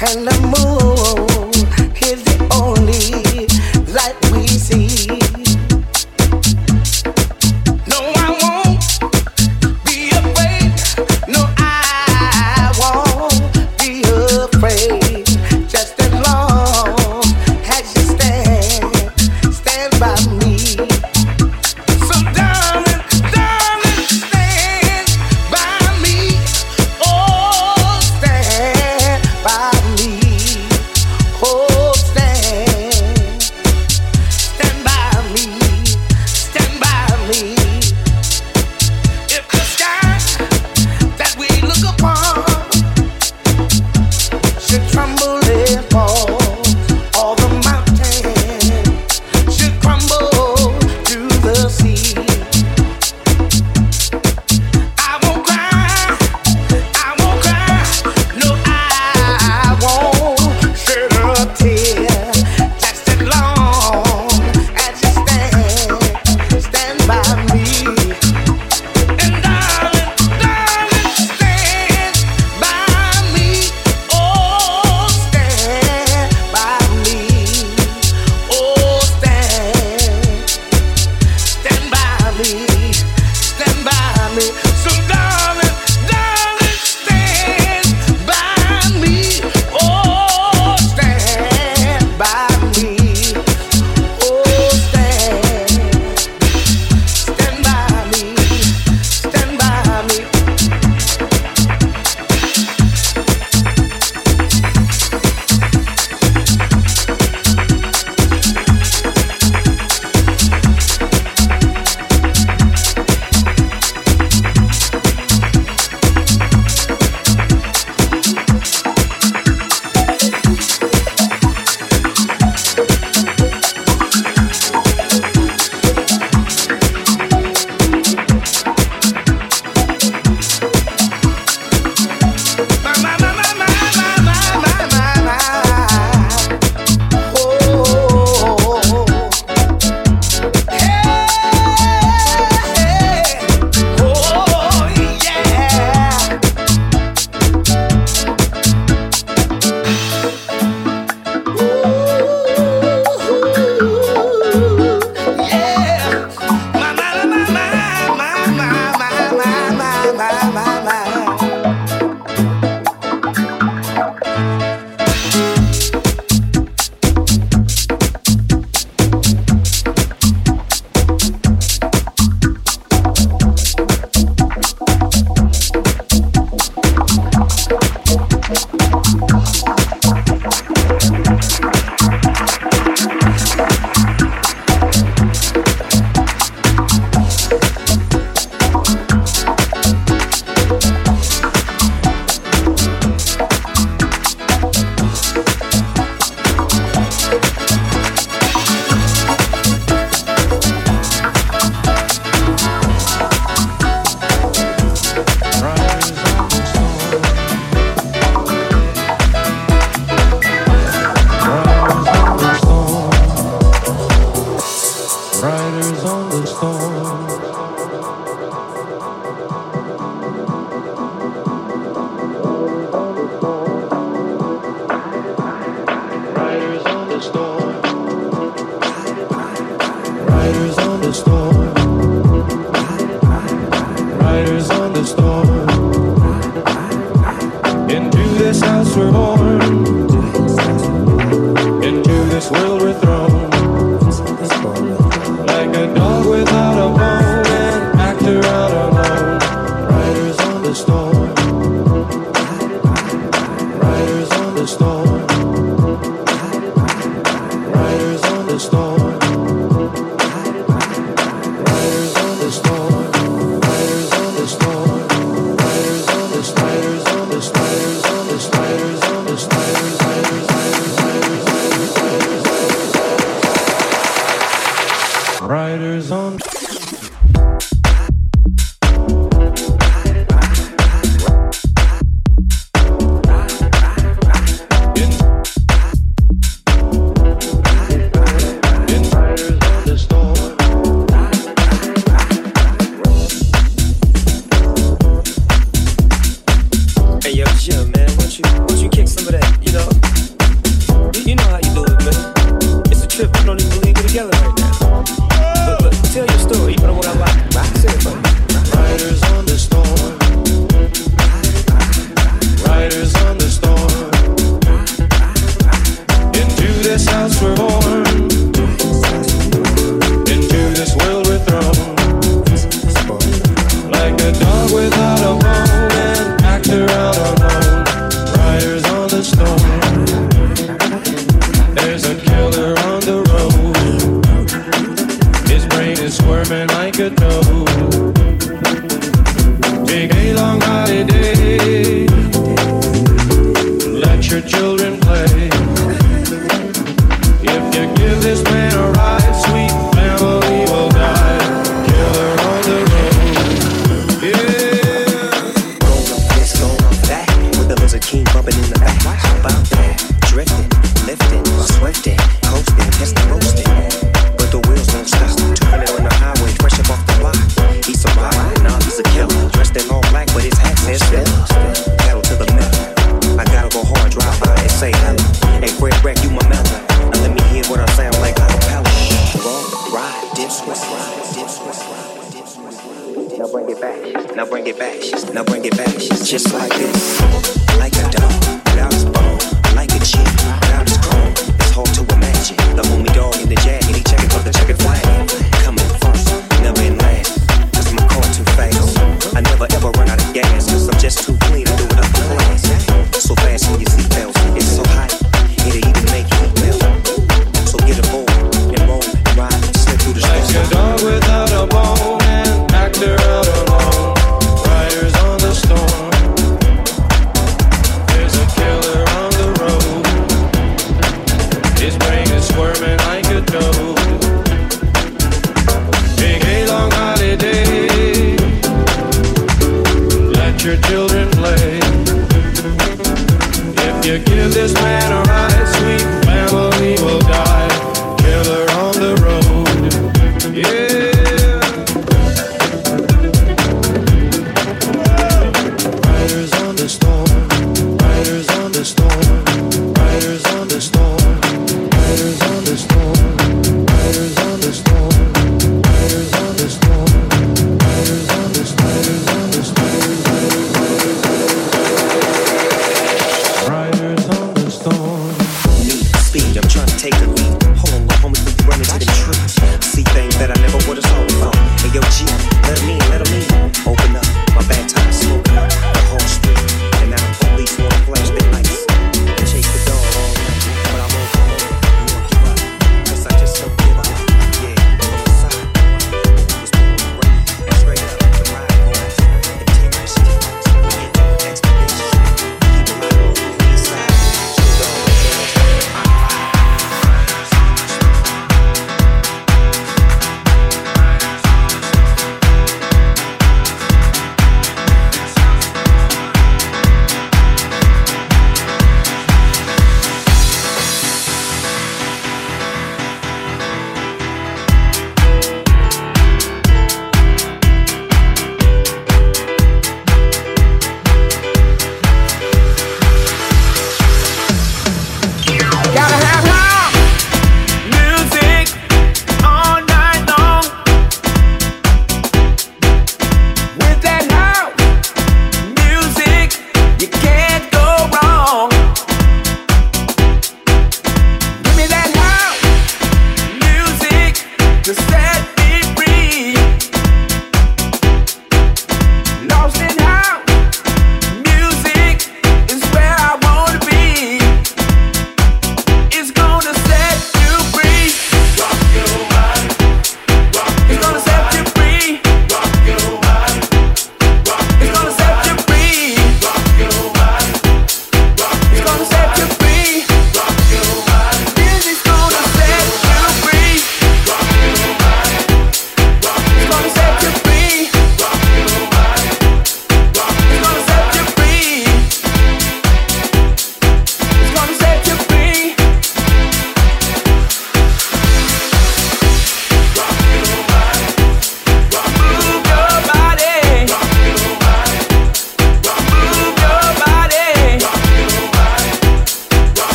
Hello.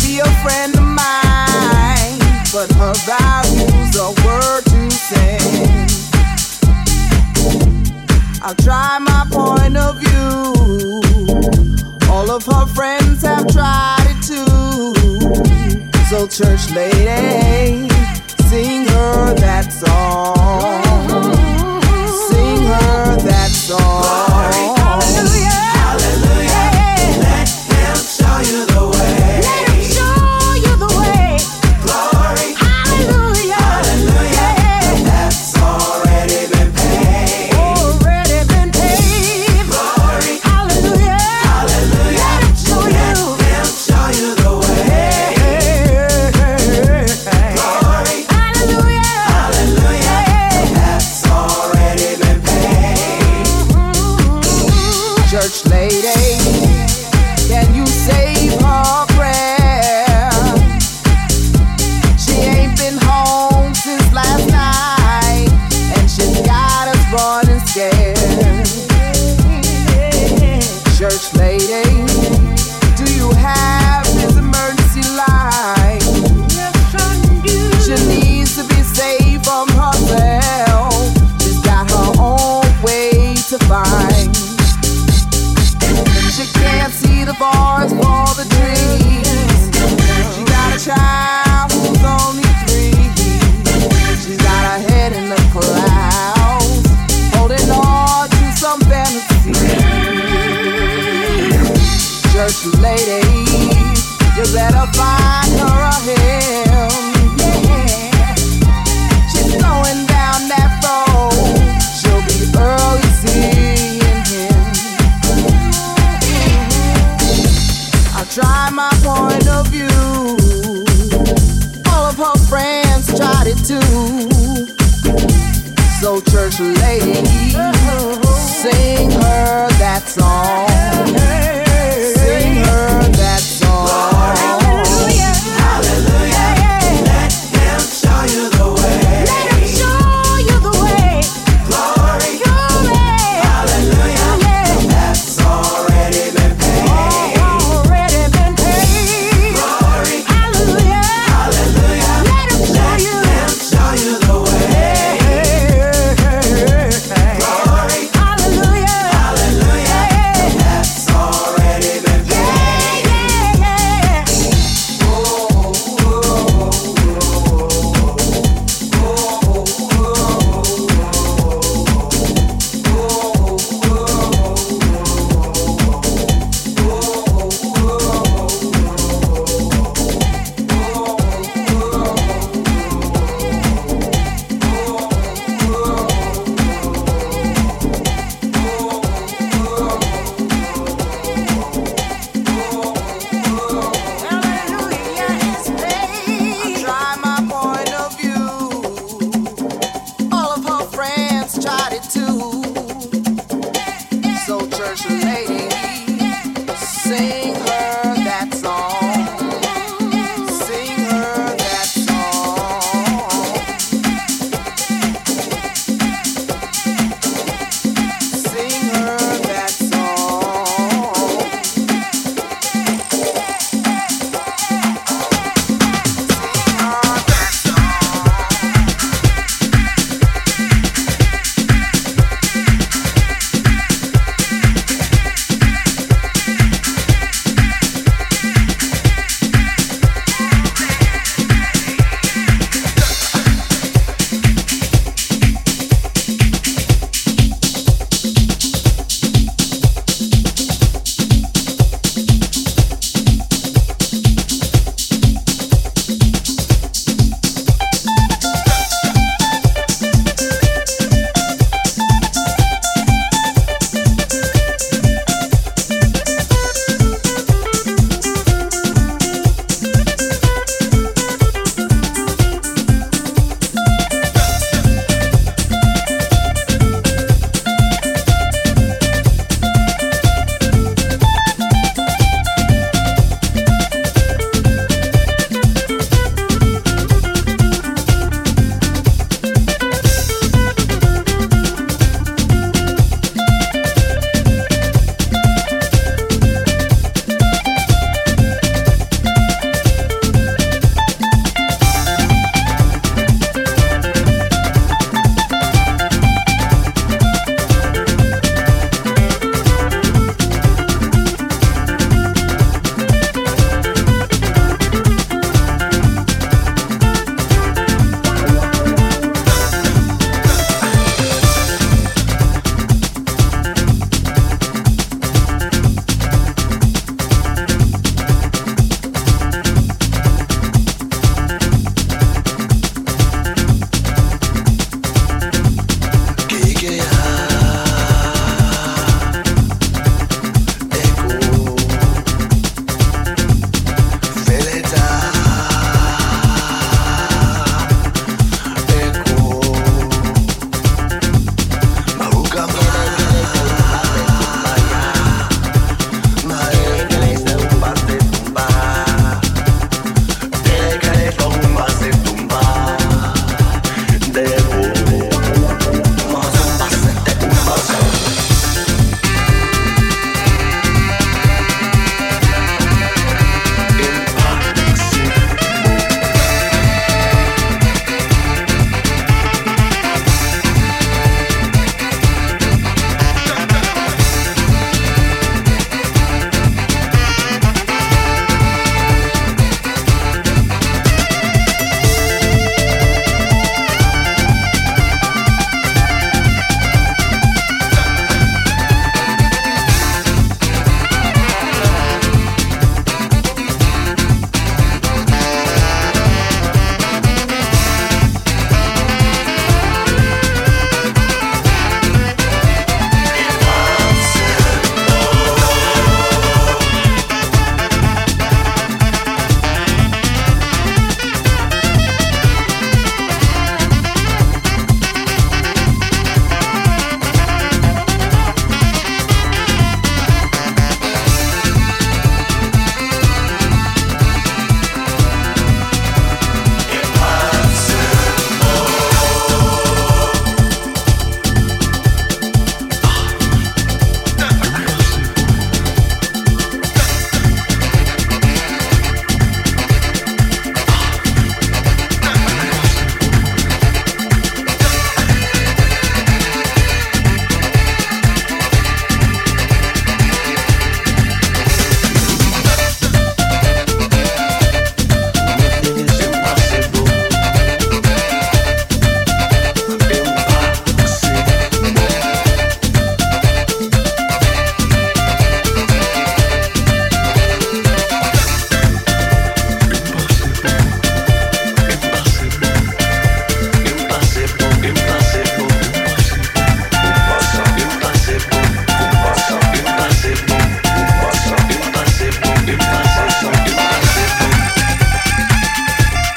lady a friend of mine, but her values are word to sing. I'll try my point of view. All of her friends have tried it too. So, church lady, sing her that song. Sing her that song. lady, you better find her a him. Yeah. She's going down that road. She'll be early seeing him. Mm-hmm. I try my point of view. All of her friends tried it too. So church lady.